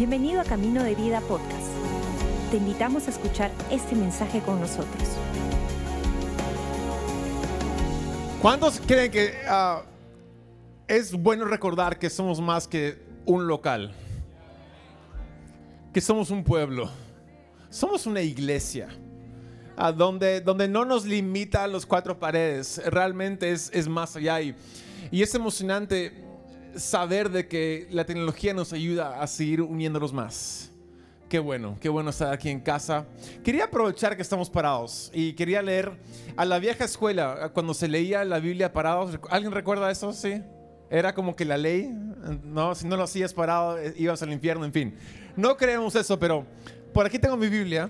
Bienvenido a Camino de Vida Podcast. Te invitamos a escuchar este mensaje con nosotros. ¿Cuántos creen que ah, es bueno recordar que somos más que un local? Que somos un pueblo. Somos una iglesia. ah, donde, donde no nos limita los cuatro paredes. Realmente es, es más allá. Y, y es emocionante saber de que la tecnología nos ayuda a seguir uniéndonos más. Qué bueno, qué bueno estar aquí en casa. Quería aprovechar que estamos parados y quería leer a la vieja escuela, cuando se leía la Biblia parados. ¿Alguien recuerda eso? Sí. Era como que la ley, no, si no lo hacías parado, eh, ibas al infierno, en fin. No creemos eso, pero por aquí tengo mi Biblia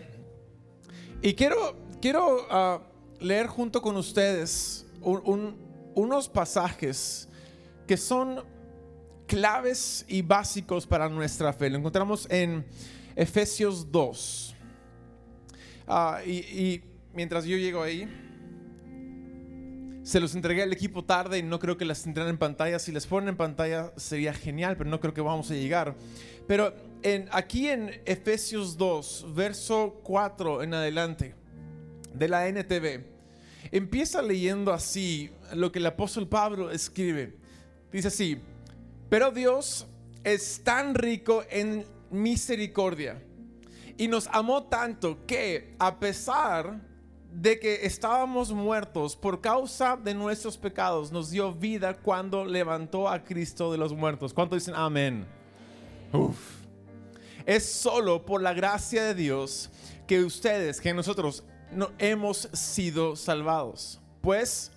y quiero, quiero ah, leer junto con ustedes un- un- unos pasajes que son claves y básicos para nuestra fe. Lo encontramos en Efesios 2. Ah, y, mientras yo llego ahí, se los entregué al equipo tarde y no creo que las tendrán en pantalla. Si les ponen en pantalla sería genial, pero no creo que vamos a llegar. Pero aquí en Efesios 2, verso 4 en adelante, de la NTV, empieza leyendo así lo que el apóstol Pablo escribe. Dice así, pero Dios es tan rico en misericordia y nos amó tanto que a pesar de que estábamos muertos por causa de nuestros pecados, nos dio vida cuando levantó a Cristo de los muertos. ¿Cuánto dicen amén? Uf. Es solo por la gracia de Dios que ustedes, que nosotros no hemos sido salvados. Pues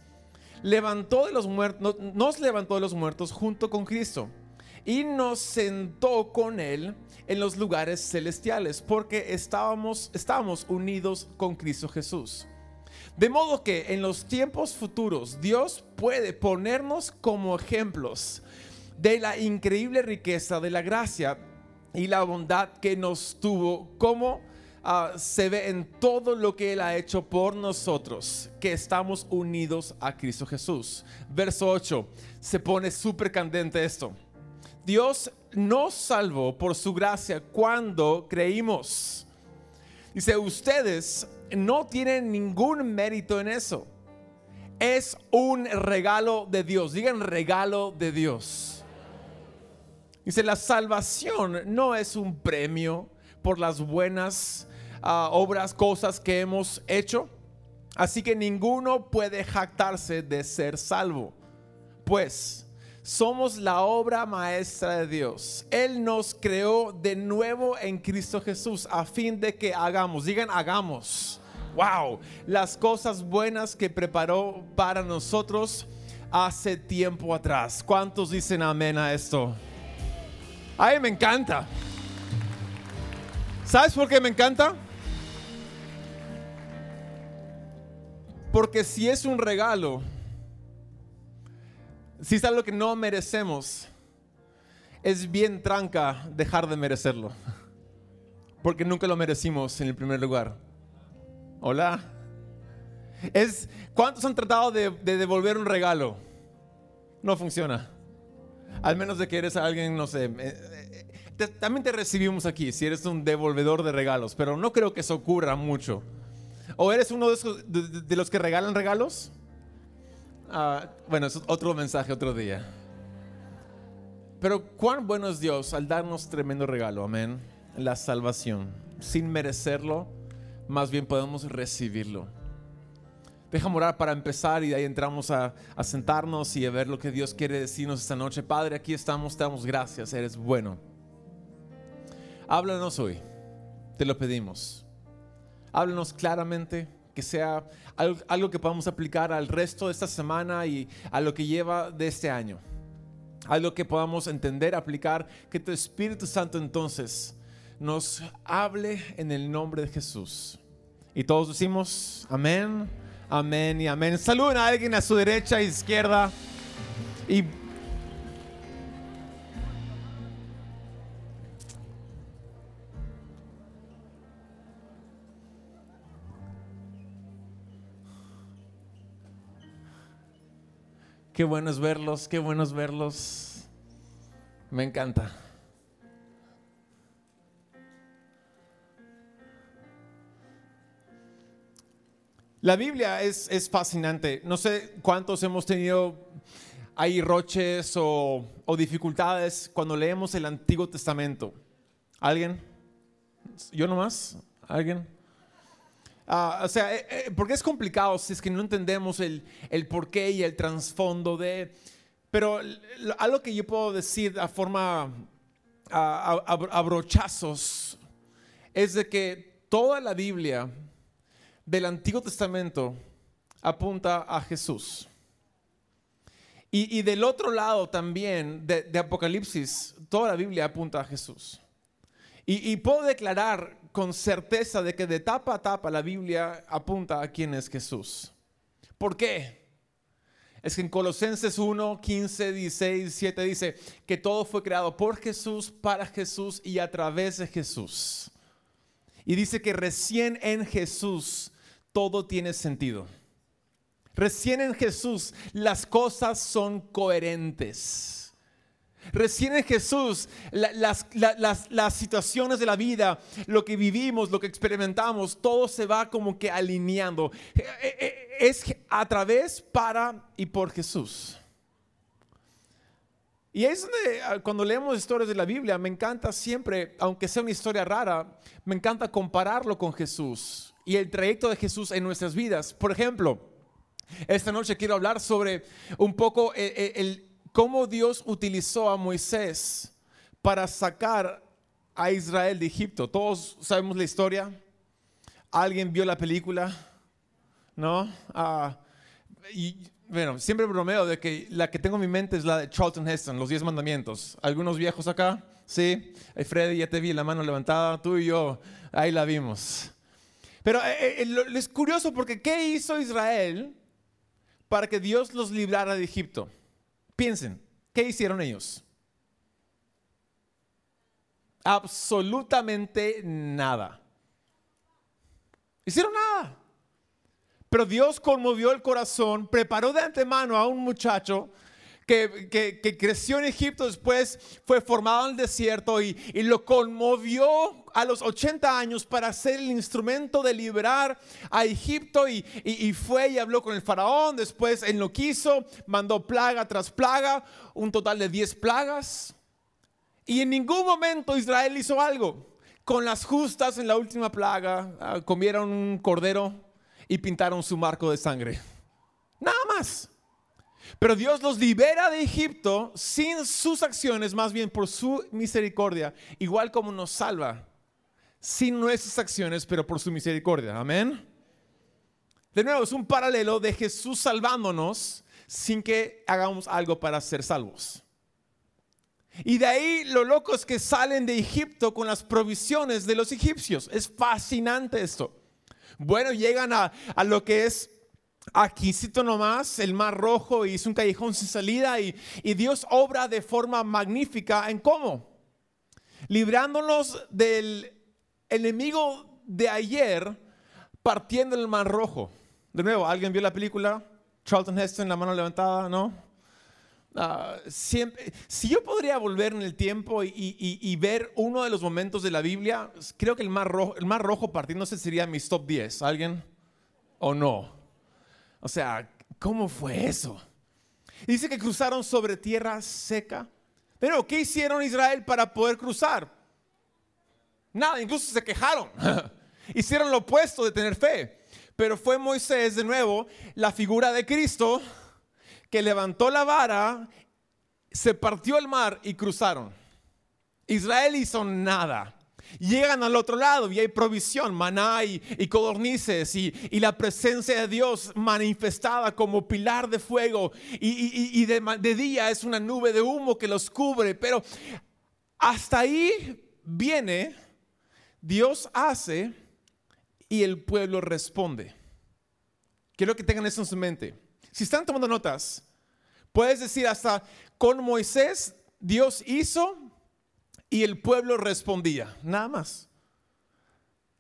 levantó de los muertos, nos levantó de los muertos junto con Cristo y nos sentó con él en los lugares celestiales porque estábamos, estábamos unidos con Cristo Jesús. De modo que en los tiempos futuros Dios puede ponernos como ejemplos de la increíble riqueza de la gracia y la bondad que nos tuvo como ah, se ve en todo lo que Él ha hecho por nosotros, que estamos unidos a Cristo Jesús. Verso 8, se pone súper candente esto. Dios nos salvó por su gracia cuando creímos. Dice, ustedes no tienen ningún mérito en eso. Es un regalo de Dios. Digan regalo de Dios. Dice, la salvación no es un premio por las buenas ah, obras, cosas que hemos hecho. Así que ninguno puede jactarse de ser salvo. Pues somos la obra maestra de Dios. Él nos creó de nuevo en Cristo Jesús a fin de que hagamos, digan hagamos, wow, las cosas buenas que preparó para nosotros hace tiempo atrás. ¿Cuántos dicen amén a esto? Ay, me encanta. ¿Sabes por qué me encanta? Porque si es un regalo, si es algo que no merecemos, es bien tranca dejar de merecerlo. Porque nunca lo merecimos en el primer lugar. Hola. Es, ¿Cuántos han tratado de, de devolver un regalo? No funciona. Al menos de que eres alguien, no sé. eh, eh, también te recibimos aquí si eres un devolvedor de regalos, pero no creo que eso ocurra mucho. ¿O eres uno de, esos- de- los que regalan regalos? Ah, bueno, es otro mensaje otro día. Pero cuán bueno es Dios al darnos tremendo regalo, amén. La salvación. Sin merecerlo, más bien podemos recibirlo. Déjame orar para empezar y de ahí entramos a, a sentarnos y a ver lo que Dios quiere decirnos esta noche. Padre, aquí estamos, te damos gracias, eres bueno. Háblanos hoy, te lo pedimos. Háblanos claramente, que sea algo, que podamos aplicar al resto de esta semana y a lo que lleva de este año. Algo que podamos entender, aplicar, que tu Espíritu Santo entonces nos hable en el nombre de Jesús. Y todos decimos amén, amén y amén. Saluden a alguien a su derecha e izquierda. Y Qué bueno es verlos, qué bueno es verlos. Me encanta. La Biblia es, es, fascinante. No sé cuántos hemos tenido ahí roches o, o, dificultades cuando leemos el Antiguo Testamento. ¿Alguien? ¿Yo nomás? ¿Alguien? Ah, o sea, eh, eh, porque es complicado si es que no entendemos el, el porqué y el trasfondo de... Pero algo que yo puedo decir a forma a, a, brochazos es de que toda la Biblia del Antiguo Testamento apunta a Jesús. Y, y del otro lado también, de, de, Apocalipsis, toda la Biblia apunta a Jesús. Y, y, puedo declarar con certeza de que de tapa a tapa la Biblia apunta a quién es Jesús. ¿Por qué? Es que en Colosenses 1, 15, 16, 17 dice que todo fue creado por Jesús, para Jesús y a través de Jesús. Y dice que recién en Jesús todo tiene sentido. Recién en Jesús las cosas son coherentes. Recién en Jesús las, las, situaciones de la vida, lo que vivimos, lo que experimentamos, todo se va como que alineando. Eh, eh, eh, es a través, para y por Jesús. Y es donde ah, cuando leemos historias de la Biblia, me encanta siempre, aunque sea una historia rara, me encanta compararlo con Jesús y el trayecto de Jesús en nuestras vidas. Por ejemplo, esta noche quiero hablar sobre un poco el cómo Dios utilizó a Moisés para sacar a Israel de Egipto. Todos sabemos la historia. ¿Alguien vio la película? ¿No? Ah, y bueno, siempre bromeo de que la que tengo en mi mente es la de Charlton Heston, Los Diez Mandamientos. ¿Algunos viejos acá? Sí. Freddy, ya te vi la mano levantada. Tú y yo, ahí la vimos. Pero eh, eh, es curioso porque ¿qué hizo Israel para que Dios los librara de Egipto? Piensen, ¿qué hicieron ellos? Absolutamente nada. Hicieron nada. Pero Dios conmovió el corazón, preparó de antemano a un muchacho que, creció en Egipto, después fue formado en el desierto y, lo conmovió a los 80 años para ser el instrumento de liberar a Egipto y, fue y habló con el faraón, después él lo quiso, mandó plaga tras plaga, un total de 10 plagas. Y en ningún momento Israel hizo algo. Con las justas en la última plaga, ah, comieron un cordero y pintaron su marco de sangre. Nada más. Pero Dios los libera de Egipto sin sus acciones, más bien por su misericordia, igual como nos salva, sin nuestras acciones, pero por su misericordia. Amén. De nuevo, es un paralelo de Jesús salvándonos sin que hagamos algo para ser salvos. Y de ahí lo loco es que salen de Egipto con las provisiones de los egipcios. Es fascinante esto. Bueno, llegan a, a lo que es Aquí cito nomás el mar rojo y es un callejón sin salida y, Dios obra de forma magnífica en cómo. Librándonos del enemigo de ayer partiendo el mar rojo. De nuevo, ¿alguien vio la película? Charlton Heston, la mano levantada, ¿no? Ah, si yo podría volver en el tiempo y, ver uno de los momentos de la Biblia, creo que el mar rojo, el mar partiéndose sería mi top 10. ¿Alguien? ¿O no? O sea, ¿cómo fue eso? Dice que cruzaron sobre tierra seca. Pero, ¿qué hicieron Israel para poder cruzar? Nada, incluso se quejaron. hicieron lo opuesto de tener fe. Pero fue Moisés de nuevo, la figura de Cristo, que levantó la vara, se partió el mar y cruzaron. Israel hizo nada. Llegan al otro lado y hay provisión, maná y, codornices y, la presencia de Dios manifestada como pilar de fuego y, de, de día es una nube de humo que los cubre. Pero hasta ahí viene, Dios hace y el pueblo responde. Quiero que tengan eso en su mente. Si están tomando notas, puedes decir hasta con Moisés Dios hizo y el pueblo respondía, nada más.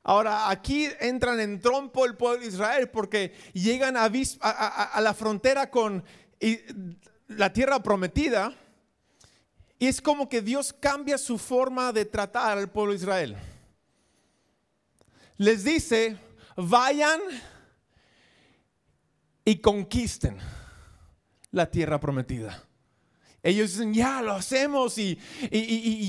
Ahora, aquí entran en trompo el pueblo de Israel porque llegan a, la frontera con la tierra prometida y es como que Dios cambia su forma de tratar al pueblo de Israel. Les dice, vayan y conquisten la tierra prometida. Ellos dicen, ya lo hacemos y,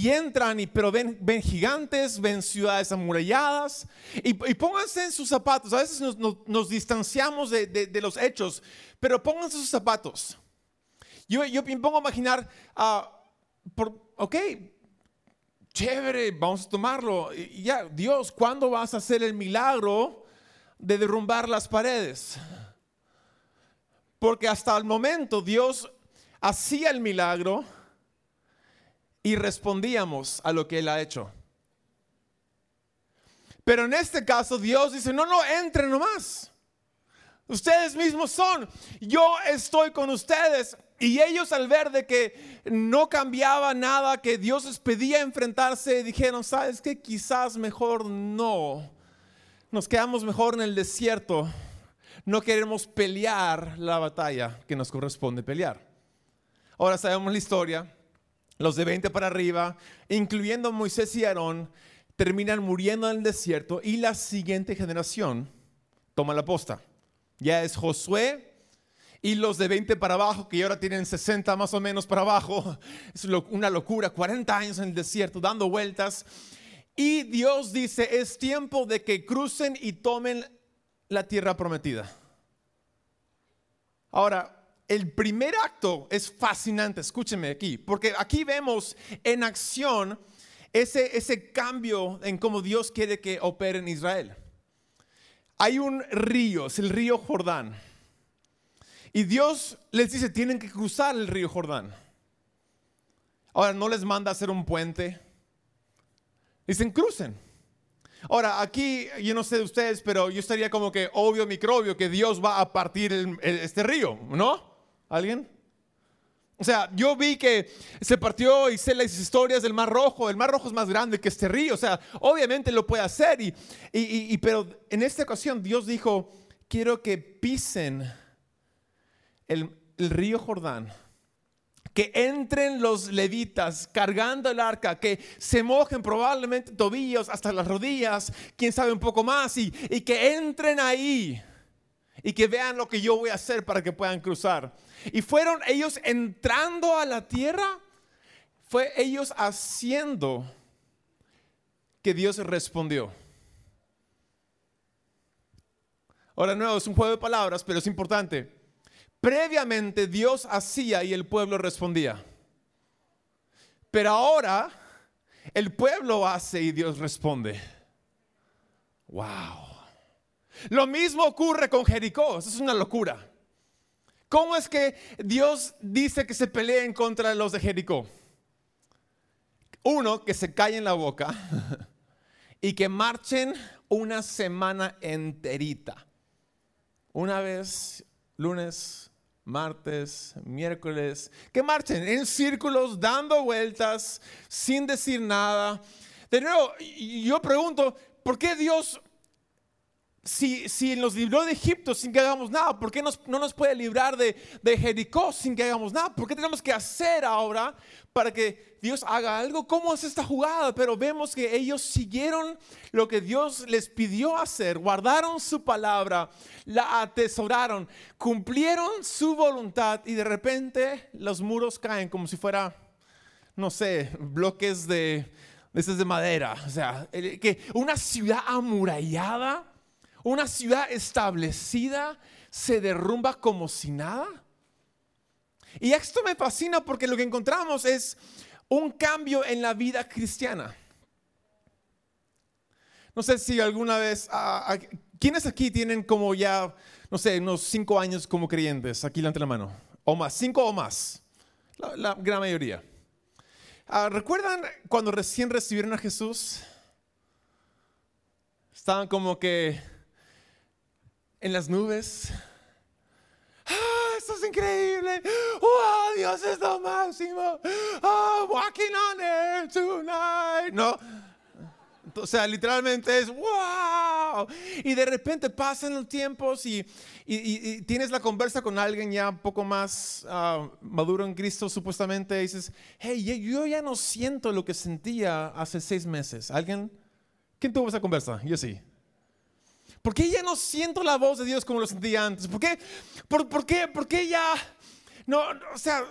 entran, y, pero ven, ven, gigantes, ven ciudades amuralladas y, pónganse en sus zapatos. A veces nos, distanciamos de, los hechos, pero pónganse sus zapatos. Yo, me pongo a imaginar, uh, por, ok, chévere, vamos a tomarlo. ya, Dios, ¿cuándo vas a hacer el milagro de derrumbar las paredes? Porque hasta el momento Dios hacía el milagro y respondíamos a lo que Él ha hecho. Pero en este caso Dios dice, no, no, entren nomás. Ustedes mismos son. Yo estoy con ustedes. Y ellos al ver de que no cambiaba nada, que Dios les pedía enfrentarse, dijeron, ¿sabes qué? Quizás mejor no. Nos quedamos mejor en el desierto. No queremos pelear la batalla que nos corresponde pelear. Ahora sabemos la historia. Los de 20 para arriba, incluyendo Moisés y Aarón, terminan muriendo en el desierto y la siguiente generación toma la posta. Ya es Josué, y los de 20 para abajo, que ahora tienen 60 más o menos para abajo, es una locura, 40 años en el desierto dando vueltas. Y Dios dice, es tiempo de que crucen y tomen la tierra prometida. Ahora, el primer acto es fascinante, escúchenme aquí, porque aquí vemos en acción ese, ese cambio en cómo Dios quiere que opere en Israel. Hay un río, es el río Jordán. Y Dios les dice, tienen que cruzar el río Jordán. Ahora, no les manda hacer un puente. Dicen, crucen. Ahora, aquí, yo no sé de ustedes, pero yo estaría como que obvio microbio que Dios va a partir este río, ¿no? ¿Alguien? O sea, yo vi que se partió y sé las historias del Mar Rojo. El Mar Rojo es más grande que este río. O sea, obviamente lo puede hacer. Y, y, pero en esta ocasión Dios dijo, quiero que pisen el, río Jordán, que entren los levitas cargando el arca, que se mojen probablemente tobillos hasta las rodillas, quién sabe un poco más, y, y, que entren ahí y que vean lo que yo voy a hacer para que puedan cruzar. Y fueron ellos entrando a la tierra, fue ellos haciendo que Dios respondió. Ahora, nuevo, es un juego de palabras, pero es importante. Previamente Dios hacía y el pueblo respondía. Pero ahora el pueblo hace y Dios responde. Wow. Lo mismo ocurre con Jericó. Eso es una locura. ¿Cómo es que Dios dice que se peleen contra los de Jericó? Uno, que se callen la boca y que marchen una semana enterita. Una vez, lunes, martes, miércoles, que marchen en círculos, dando vueltas, sin decir nada. De nuevo, yo pregunto, ¿por qué Dios si, si, nos libró de Egipto sin que hagamos nada, ¿por qué no nos puede librar de, Jericó sin que hagamos nada? ¿Por qué tenemos que hacer ahora para que Dios haga algo? ¿Cómo es esta jugada? Pero vemos que ellos siguieron lo que Dios les pidió hacer, guardaron su palabra, la atesoraron, cumplieron su voluntad y de repente los muros caen como si fuera, no sé, bloques de, de, de madera. O sea, que una ciudad amurallada una ciudad establecida se derrumba como si nada. Y esto me fascina porque lo que encontramos es un cambio en la vida cristiana. No sé si alguna vez, ah, ¿quiénes aquí tienen como ya, no sé, unos cinco años como creyentes? Aquí levante la mano. O más, cinco o más. La, gran mayoría. Ah, ¿Recuerdan cuando recién recibieron a Jesús? Estaban como que en las nubes. ¡Ah, esto es increíble! ¡Wow, Dios es lo máximo! ¡Oh, walking on air tonight! No. O sea, literalmente es ¡wow! Y de repente pasan los tiempos y, y, tienes la conversa con alguien ya un poco más ah, maduro en Cristo, supuestamente, y dices, hey, yo ya no siento lo que sentía hace seis meses. ¿Alguien? ¿Quién tuvo esa conversa? Yo sí. ¿Por qué ya no siento la voz de Dios como lo sentía antes? ¿Por qué, por, por qué, por qué ya no, o sea,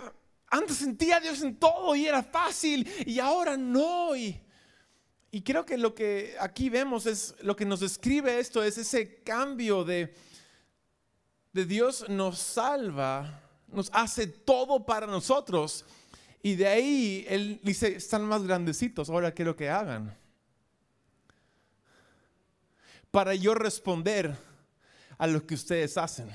antes sentía a Dios en todo y era fácil y ahora no? Y, y creo que lo que aquí vemos es, lo que nos describe esto es ese cambio de, de Dios nos salva, nos hace todo para nosotros. Y de ahí Él dice, están más grandecitos, ahora quiero que hagan. Para yo responder a lo que ustedes hacen.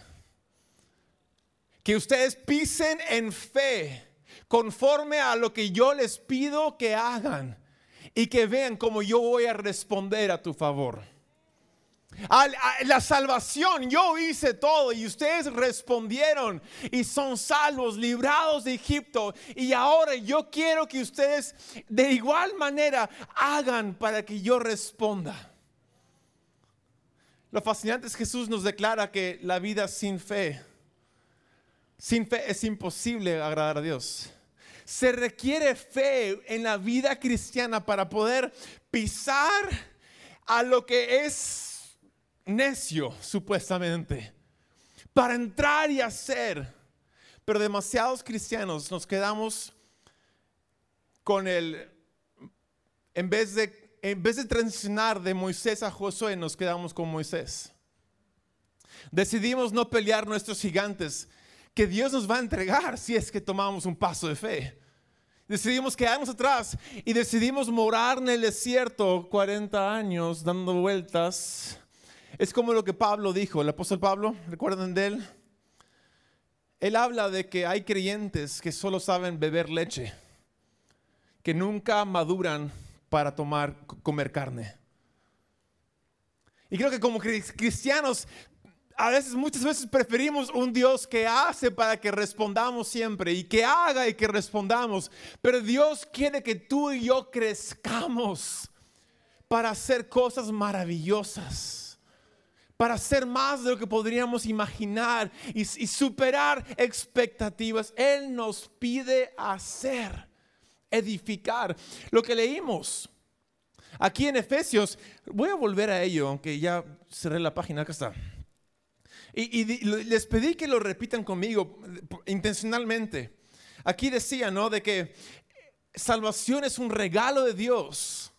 Que ustedes pisen en fe, conforme a lo que yo les pido que hagan y que vean cómo yo voy a responder a tu favor. La salvación, yo hice todo y ustedes respondieron y son salvos, librados de Egipto. Y ahora yo quiero que ustedes de igual manera hagan para que yo responda. Lo fascinante es que Jesús nos declara que la vida sin fe, sin fe es imposible agradar a Dios. Se requiere fe en la vida cristiana para poder pisar a lo que es necio, supuestamente, para entrar y hacer. Pero demasiados cristianos nos quedamos con el, en vez de, en vez de transicionar de Moisés a Josué, nos quedamos con Moisés. Decidimos no pelear nuestros gigantes que Dios nos va a entregar si es que tomamos un paso de fe. Decidimos quedarnos atrás y decidimos morar en el desierto 40 años dando vueltas. Es como lo que Pablo dijo, el apóstol Pablo, ¿recuerdan de él? Él habla de que hay creyentes que solo saben beber leche, que nunca maduran para tomar, comer carne. Y creo que como cristianos a veces, muchas veces preferimos un Dios que hace para que respondamos siempre y que haga y que respondamos. Pero Dios quiere que tú y yo crezcamos para hacer cosas maravillosas, para hacer más de lo que podríamos imaginar y, y superar expectativas. Él nos pide hacer, edificar. Lo que leímos aquí en Efesios, voy a volver a ello, aunque ya cerré la página, acá está. Y, les pedí que lo repitan conmigo intencionalmente. Aquí decía, ¿no? De que salvación es un regalo de Dios.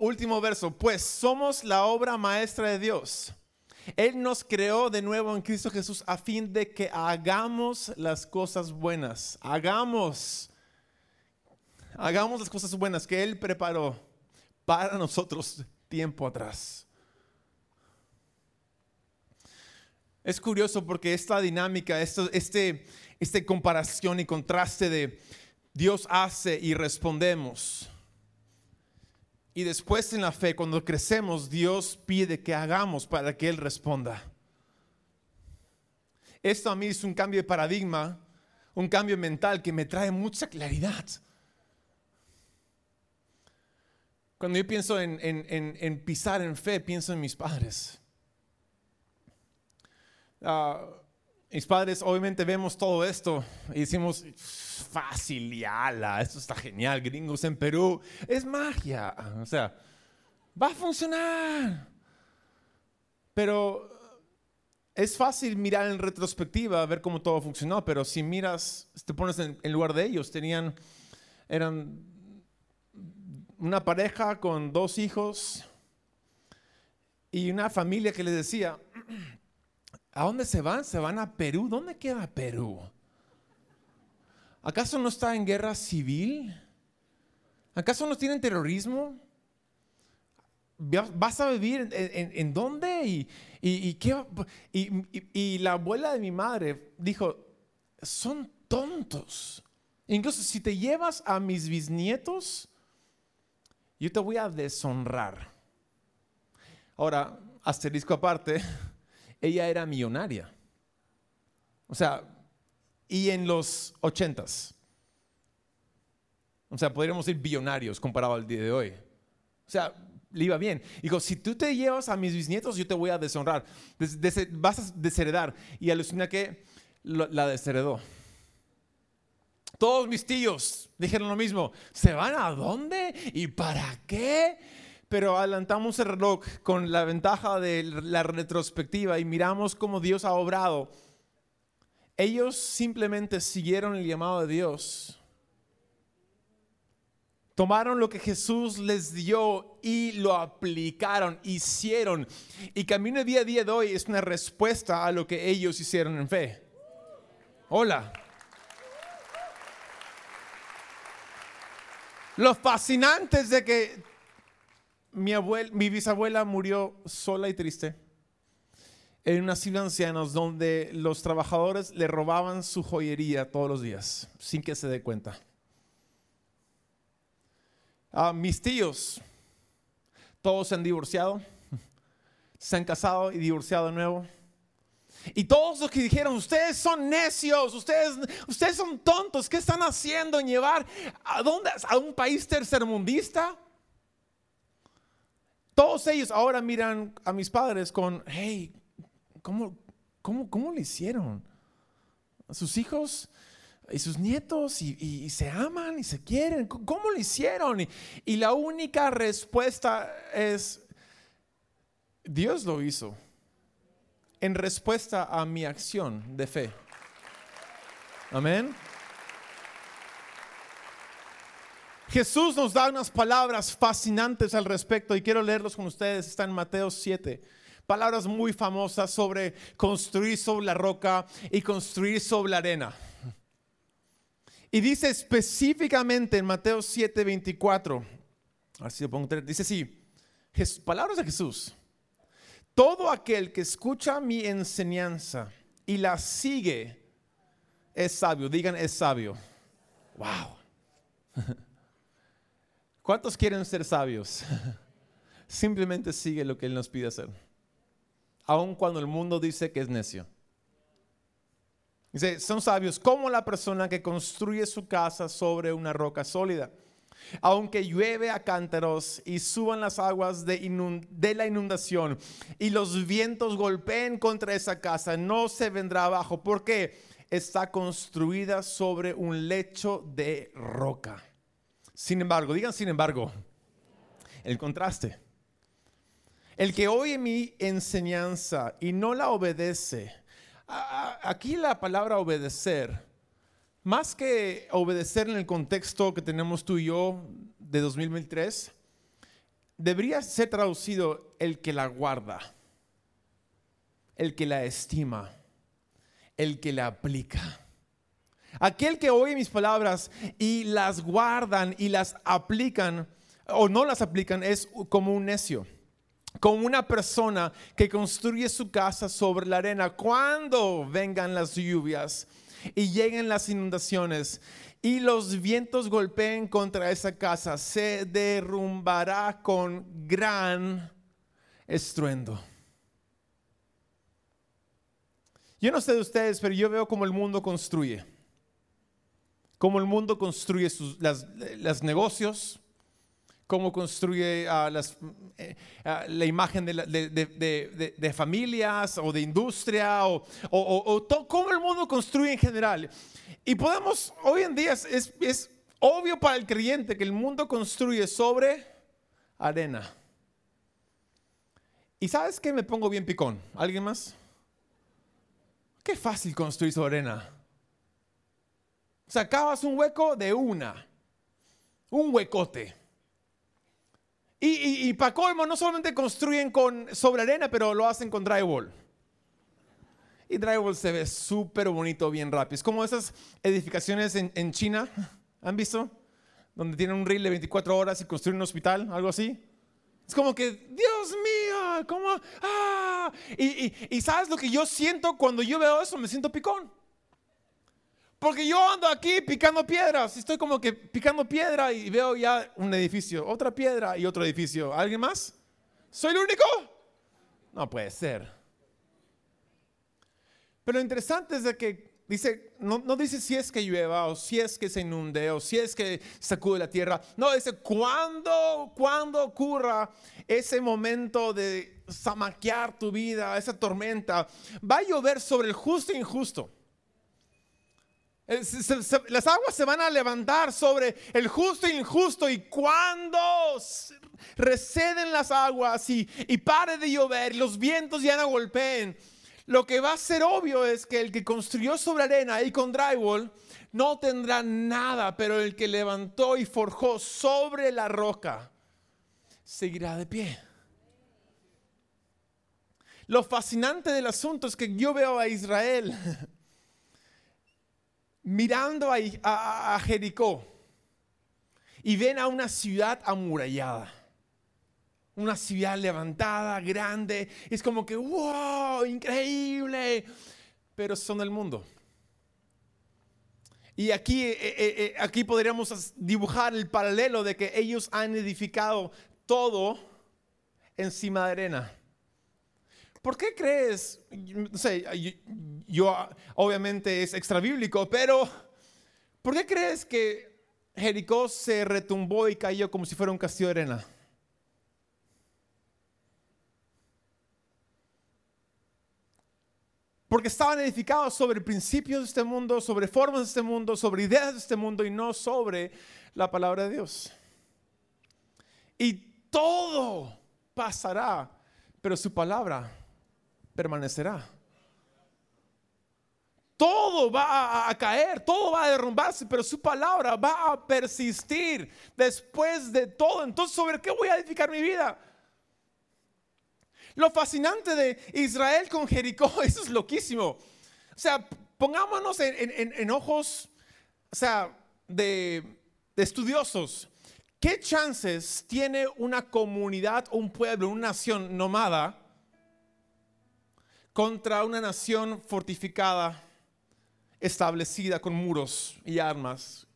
último verso, pues somos la obra maestra de Dios. Él nos creó de nuevo en Cristo Jesús a fin de que hagamos las cosas buenas. Hagamos, hagamos las cosas buenas que Él preparó para nosotros tiempo atrás. Es curioso porque esta dinámica, esto, este, este comparación y contraste de Dios hace y respondemos. Y después en la fe, cuando crecemos, Dios pide que hagamos para que Él responda. Esto a mí es un cambio de paradigma, un cambio mental que me trae mucha claridad. Cuando yo pienso en, en pisar en fe, pienso en mis padres. Ah, mis padres obviamente vemos todo esto y decimos, fácil y ala, esto está genial, gringos en Perú, es magia, o sea, va a funcionar. Pero es fácil mirar en retrospectiva, ver cómo todo funcionó, pero si miras, te pones en, en lugar de ellos, tenían, eran una pareja con dos hijos y una familia que les decía, ¿A dónde se van? Se van a Perú. ¿Dónde queda Perú? ¿Acaso no está en guerra civil? ¿Acaso no tienen terrorismo? ¿Vas a vivir en, dónde? ¿Y, qué? y, la abuela de mi madre dijo, son tontos. Incluso si te llevas a mis bisnietos, yo te voy a deshonrar. Ahora, asterisco aparte, ella era millonaria. O sea, y en los ochentas. O sea, podríamos decir billonarios comparado al día de hoy. O sea, le iba bien. Dijo, si tú te llevas a mis bisnietos, yo te voy a deshonrar. vas a desheredar. Y alucina que la desheredó. Todos mis tíos dijeron lo mismo. ¿Se van a dónde? ¿Y para qué? pero adelantamos el reloj con la ventaja de la retrospectiva y miramos cómo Dios ha obrado. Ellos simplemente siguieron el llamado de Dios. Tomaron lo que Jesús les dio y lo aplicaron, hicieron. Y camino día a día de hoy es una respuesta a lo que ellos hicieron en fe. Hola. Lo fascinante es de que mi, mi bisabuela murió sola y triste en un asilo de ancianos donde los trabajadores le robaban su joyería todos los días sin que se dé cuenta. A mis tíos, todos se han divorciado, se han casado y divorciado de nuevo. Y todos los que dijeron, ustedes son necios, ustedes, ustedes son tontos, ¿qué están haciendo en llevar a, dónde, a un país tercermundista? Todos ellos ahora miran a mis padres con, hey, ¿cómo, cómo, cómo le hicieron? Sus hijos y sus nietos y, se aman y se quieren. ¿Cómo lo hicieron? y la única respuesta es, Dios lo hizo en respuesta a mi acción de fe. Amén. Jesús nos da unas palabras fascinantes al respecto y quiero leerlos con ustedes. Está en Mateo 7. Palabras muy famosas sobre construir sobre la roca y construir sobre la arena. Y dice específicamente en Mateo 7, 24. Así lo pongo, dice así. Palabras de Jesús. Todo aquel que escucha mi enseñanza y la sigue es sabio. Digan, es sabio. Wow. ¿Cuántos quieren ser sabios? Simplemente sigue lo que Él nos pide hacer. Aun cuando el mundo dice que es necio. Dice, son sabios como la persona que construye su casa sobre una roca sólida aunque llueve a cántaros y suban las aguas de, de, la inundación y los vientos golpeen contra esa casa, no se vendrá abajo porque está construida sobre un lecho de roca. Sin embargo, digan sin embargo, el contraste. El que oye mi enseñanza y no la obedece, aquí la palabra obedecer más que obedecer en el contexto que tenemos tú y yo de 2003, debería ser traducido el que la guarda, el que la estima, el que la aplica. Aquel que oye mis palabras y las guardan y las aplican o no las aplican es como un necio como una persona que construye su casa sobre la arena. Cuando vengan las lluvias, y lleguen las inundaciones y los vientos golpeen contra esa casa, se derrumbará con gran estruendo. Yo no sé de ustedes, pero yo veo cómo el mundo construye. Cómo el mundo construye sus, los negocios, cómo construye ah, eh, ah, la imagen de, familias o de industria o, cómo el mundo construye en general. Y podemos, hoy en día es, es obvio para el creyente que el mundo construye sobre arena. ¿Y sabes qué me pongo bien picón? ¿Alguien más? Qué fácil construir sobre arena. Sacabas un hueco de una, un huecote. Y, para colmo, no solamente construyen con, sobre arena, pero lo hacen con drywall. Y drywall se ve súper bonito, bien rápido. Es como esas edificaciones en, China, ¿han visto? Donde tienen un reel de 24 horas y construyen un hospital, algo así. Es como que, Dios mío, ¿cómo? Ah. y sabes lo que yo siento cuando yo veo eso, me siento picón. Porque yo ando aquí picando piedras. Estoy como que picando piedra y veo ya un edificio, otra piedra y otro edificio. ¿Alguien más? ¿Soy el único? No puede ser. Pero lo interesante es de que dice, no, dice si es que llueva o si es que se inunde o si es que sacude la tierra. No, dice cuando, cuando ocurra ese momento de zamaquear tu vida, esa tormenta, va a llover sobre el justo e injusto Las aguas se van a levantar sobre el justo e injusto y cuando receden las aguas y, y pare de llover y los vientos ya no golpeen, lo que va a ser obvio es que el que construyó sobre arena y con drywall no tendrá nada, pero el que levantó y forjó sobre la roca seguirá de pie. Lo fascinante del asunto es que yo veo a Israel mirando a, Jericó y ven a una ciudad amurallada. Una ciudad levantada, grande. Es como que, wow, increíble. Pero son del mundo. Y aquí, eh, eh, eh, aquí podríamos dibujar el paralelo de que ellos han edificado todo encima de arena. ¿Por qué crees? No sé, yo, obviamente es extra bíblico, pero ¿por qué crees que Jericó se retumbó y cayó como si fuera un castillo de arena? Porque estaban edificados sobre principios de este mundo, sobre formas de este mundo, sobre ideas de este mundo y no sobre la palabra de Dios. Y todo pasará, pero su palabra permanecerá. Todo va a, caer, todo va a derrumbarse, pero su palabra va a persistir después de todo. Entonces, ¿sobre qué voy a edificar mi vida? Lo fascinante de Israel con Jericó, eso es loquísimo. O sea, pongámonos en, ojos, o sea, de, de estudiosos. ¿Qué chances tiene una comunidad, un pueblo, una nación nomada contra una nación fortificada, establecida con muros y armas.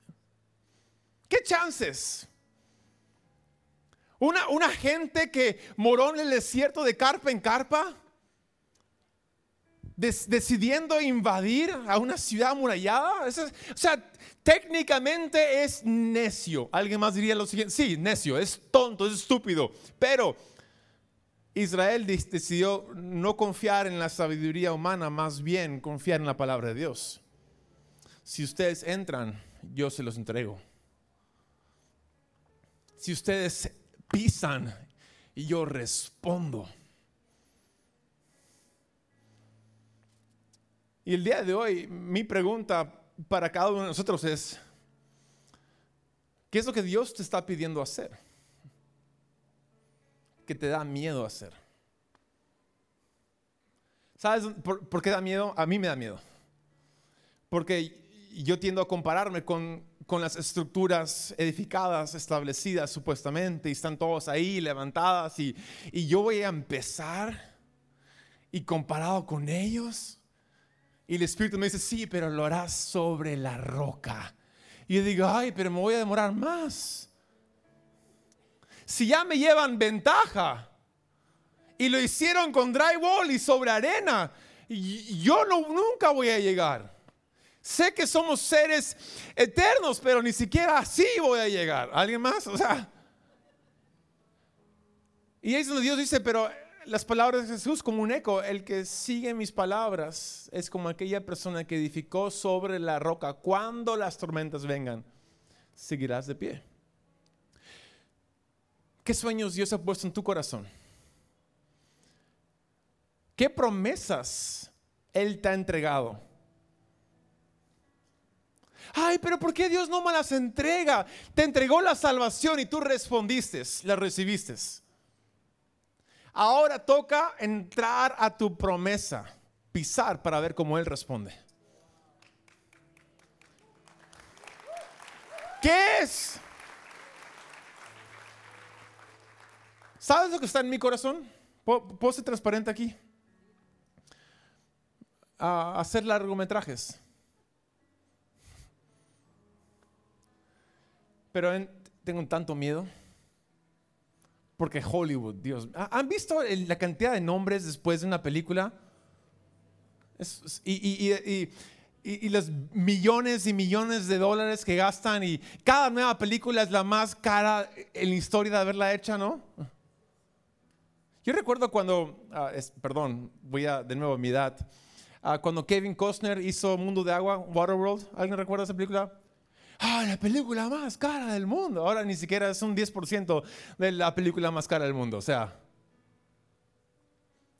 ¿Qué chances? Una, una gente que moró en el desierto de carpa en carpa, decidiendo invadir a una ciudad amurallada. o sea, técnicamente es necio. Alguien más diría lo siguiente, sí, necio, es tonto, es estúpido, pero Israel decidió no confiar en la sabiduría humana, más bien confiar en la palabra de Dios. Si ustedes entran, yo se los entrego. Si ustedes pisan, yo respondo. Y el día de hoy, mi pregunta para cada uno de nosotros es, ¿qué es lo que Dios te está pidiendo hacer? Que te da miedo hacer. ¿Sabes por, qué da miedo? A mí me da miedo. Porque yo tiendo a compararme con, con las estructuras edificadas, establecidas supuestamente, y están todos ahí levantadas, y, y yo voy a empezar, y comparado con ellos, y el Espíritu me dice, sí, pero lo harás sobre la roca. Y yo digo, ay, pero me voy a demorar más si ya me llevan ventaja y lo hicieron con drywall y sobre arena, yo no, nunca voy a llegar. Sé que somos seres eternos, pero ni siquiera así voy a llegar. ¿Alguien más? O sea. Y es donde Dios dice, pero las palabras de Jesús como un eco, el que sigue mis palabras es como aquella persona que edificó sobre la roca. Cuando las tormentas vengan, seguirás de pie. ¿Qué sueños Dios ha puesto en tu corazón? ¿Qué promesas Él te ha entregado? Ay, pero ¿por qué Dios no me las entrega? Te entregó la salvación y tú respondiste, la recibiste. Ahora toca entrar a tu promesa, pisar para ver cómo Él responde. ¿Qué es? ¿Sabes lo que está en mi corazón? ¿Puedo, ser transparente aquí? A hacer largometrajes. Pero tengo tanto miedo. Porque Hollywood, Dios. ¿Han visto la cantidad de nombres después de una película? y, y, y, los millones y millones de dólares que gastan y cada nueva película es la más cara en la historia de haberla hecha, ¿no? Yo recuerdo cuando, ah, perdón, voy a de nuevo a mi edad. ah, cuando Kevin Costner hizo Mundo de Agua, Waterworld. ¿Alguien recuerda esa película? Ah, la película más cara del mundo. Ahora ni siquiera es un 10% de la película más cara del mundo. O sea,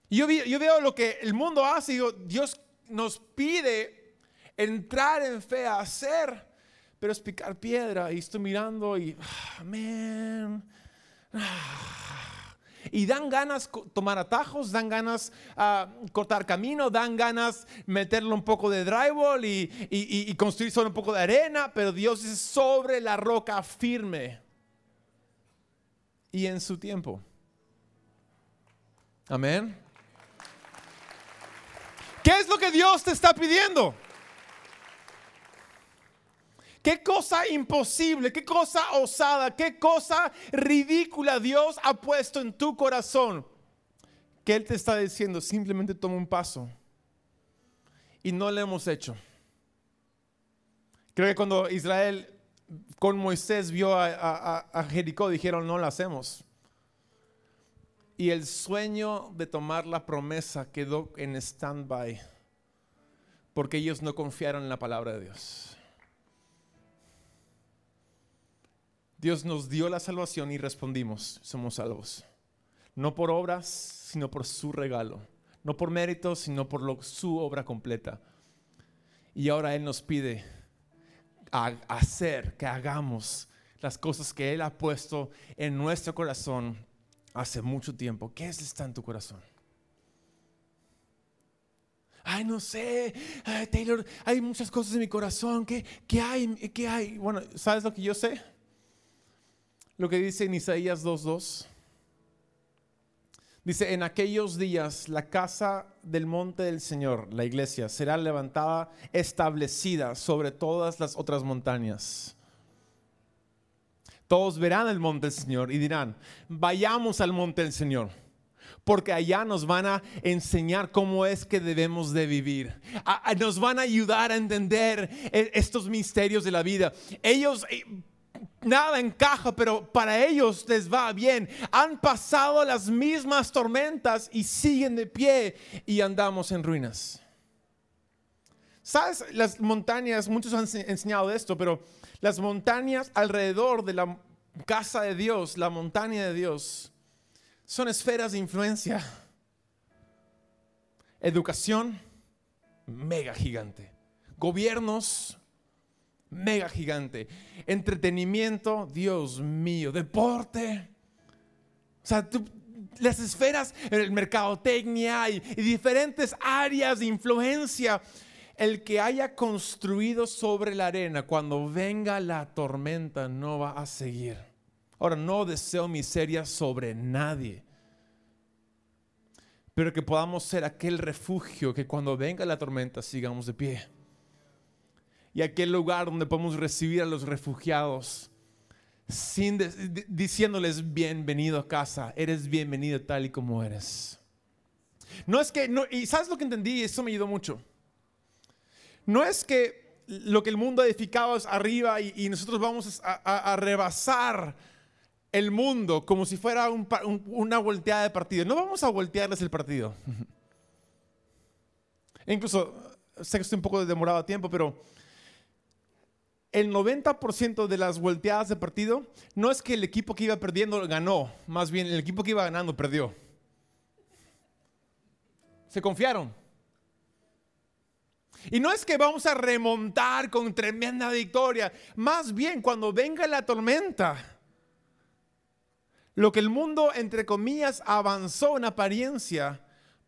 yo, yo veo lo que el mundo hace y digo, Dios nos pide entrar en fe a hacer, pero es picar piedra. Y estoy mirando y, ah, man, ah. Y dan ganas tomar atajos, dan ganas uh, cortar camino, dan ganas meterle un poco de drywall y, y, y, construir sobre un poco de arena, pero Dios es sobre la roca firme y en su tiempo. Amén. ¿Qué es lo que Dios te está pidiendo? ¿Qué cosa imposible, qué cosa osada, qué cosa ridícula Dios ha puesto en tu corazón? Que Él te está diciendo, simplemente toma un paso. Y no lo hemos hecho. Creo que cuando Israel con Moisés vio a, Jericó, dijeron, no lo hacemos. Y el sueño de tomar la promesa quedó en stand-by, porque ellos no confiaron en la palabra de Dios. Dios nos dio la salvación y respondimos, somos salvos. No por obras, sino por su regalo. No por méritos, sino por su obra completa. Y ahora Él nos pide hacer, que hagamos las cosas que Él ha puesto en nuestro corazón hace mucho tiempo. ¿Qué es está en tu corazón? Ay, no sé, Taylor, hay muchas cosas en mi corazón. ¿Qué, ¿Qué hay? ¿Qué hay? Bueno, ¿sabes lo que yo sé? Lo que dice en Isaías 2.2. Dice, en aquellos días la casa del monte del Señor, la iglesia, será levantada, establecida sobre todas las otras montañas. Todos verán el monte del Señor y dirán, vayamos al monte del Señor porque allá nos van a enseñar cómo es que debemos de vivir. nos van a ayudar a entender e, estos misterios de la vida. Ellos eh, nada encaja, pero para ellos les va bien. Han pasado las mismas tormentas y siguen de pie y andamos en ruinas. ¿Sabes? Las montañas, muchos han enseñado esto, pero las montañas alrededor de la casa de Dios, la montaña de Dios, son esferas de influencia. Educación, mega gigante. Gobiernos, mega gigante. Entretenimiento, Dios mío, deporte. O sea, las esferas, el mercadotecnia y, y diferentes áreas de influencia. El que haya construido sobre la arena, cuando venga la tormenta, no va a seguir. Ahora, no deseo miseria sobre nadie pero que podamos ser aquel refugio que cuando venga la tormenta sigamos de pie y aquel lugar donde podemos recibir a los refugiados sin diciéndoles bienvenido a casa, eres bienvenido tal y como eres. No es que, no, y sabes lo que entendí, eso me ayudó mucho. No es que lo que el mundo ha edificado es arriba y, nosotros vamos a, rebasar el mundo como si fuera una volteada de partido. No vamos a voltearles el partido. Incluso, sé que estoy un poco demorado a tiempo, pero el 90% de las volteadas de partido no es que el equipo que iba perdiendo ganó, más bien el equipo que iba ganando perdió. Se confiaron. Y no es que vamos a remontar con tremenda victoria, más bien cuando venga la tormenta, lo que el mundo, entre comillas, avanzó en apariencia,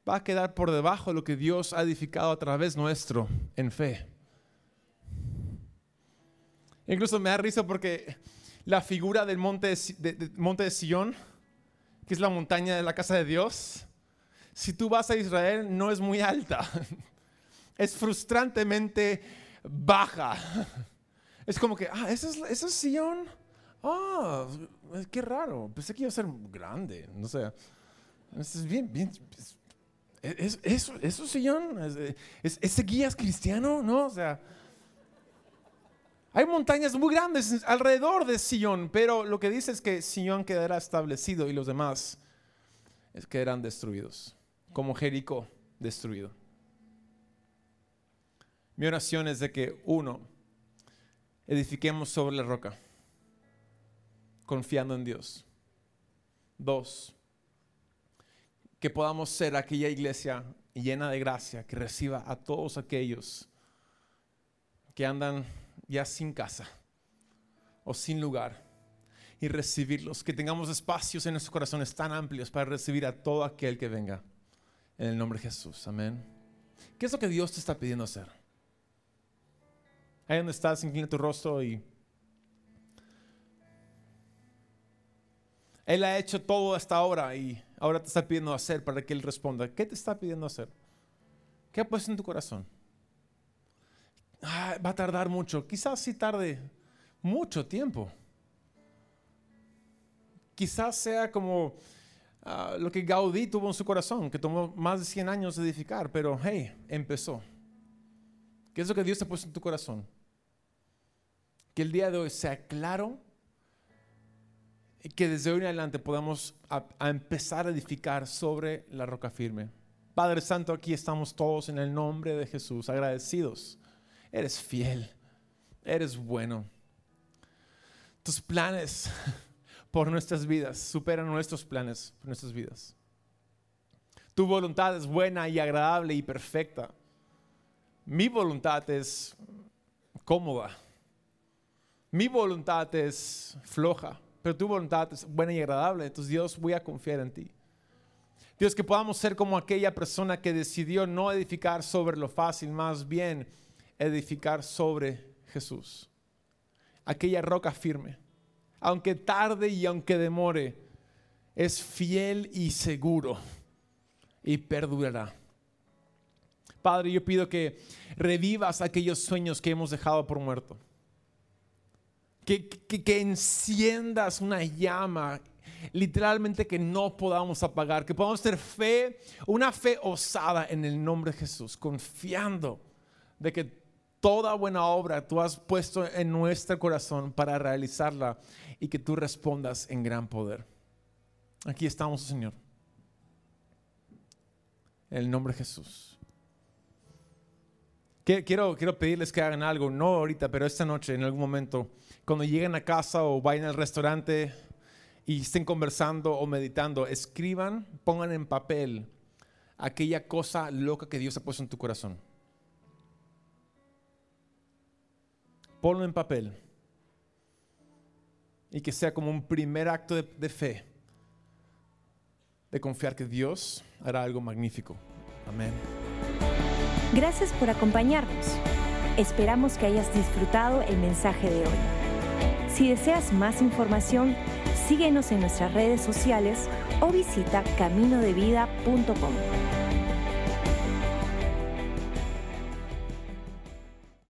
va a quedar por debajo de lo que Dios ha edificado a través nuestro en fe. Incluso me da risa porque la figura del monte de, monte de Sion, que es la montaña de la casa de Dios, si tú vas a Israel no es muy alta, es frustrantemente baja. Es como que, ah, ¿eso es, Sion? Ah, qué raro, pensé que iba a ser grande, no sé. Es bien, bien, es, eso, eso Sion, ese guía es cristiano, ¿no? O sea... Hay montañas muy grandes alrededor de Sion, pero lo que dice es que Sion quedará establecido y los demás quedarán destruidos, como Jericó destruido. Mi oración es de que, uno, edifiquemos sobre la roca, confiando en Dios. Dos, que podamos ser aquella iglesia llena de gracia que reciba a todos aquellos que andan ya sin casa o sin lugar y recibirlos, que tengamos espacios en nuestros corazones tan amplios para recibir a todo aquel que venga. En el nombre de Jesús, amén. ¿Qué es lo que Dios te está pidiendo hacer? Ahí donde estás, inclina tu rostro y Él ha hecho todo hasta ahora y ahora te está pidiendo hacer para que Él responda. ¿Qué te está pidiendo hacer? ¿Qué ha puesto en tu corazón? Ah, va a tardar mucho. Quizás sí tarde mucho tiempo. Quizás sea como ah, lo que Gaudí tuvo en su corazón, que tomó más de 100 años de edificar, pero hey, empezó. ¿Qué es lo que Dios te ha en tu corazón? Que el día de hoy sea claro y que desde hoy en adelante podamos a empezar a edificar sobre la roca firme. Padre Santo, aquí estamos todos en el nombre de Jesús, agradecidos. Eres fiel, eres bueno. Tus planes por nuestras vidas superan nuestros planes por nuestras vidas. Tu voluntad es buena y agradable y perfecta. Mi voluntad es cómoda. Mi voluntad es floja, pero tu voluntad es buena y agradable. Entonces Dios, voy a confiar en ti. Dios, que podamos ser como aquella persona que decidió no edificar sobre lo fácil, más bien edificar sobre Jesús. Aquella roca firme. Aunque tarde y aunque demore, es fiel y seguro y perdurará. Padre, yo pido que revivas aquellos sueños que hemos dejado por muerto. Que, que, enciendas una llama literalmente que no podamos apagar, que podamos tener fe, una fe osada en el nombre de Jesús, confiando de que toda buena obra tú has puesto en nuestro corazón para realizarla y que tú respondas en gran poder. Aquí estamos, Señor. En el nombre de Jesús. Quiero, quiero pedirles que hagan algo, no ahorita, pero esta noche, en algún momento, cuando lleguen a casa o vayan al restaurante y estén conversando o meditando, escriban, pongan en papel aquella cosa loca que Dios ha puesto en tu corazón. Ponlo en papel. Y que sea como un primer acto de, de fe, de confiar que Dios hará algo magnífico. Amén. Gracias por acompañarnos. Esperamos que hayas disfrutado el mensaje de hoy. Si deseas más información, síguenos en nuestras redes sociales o visita caminodevida.com.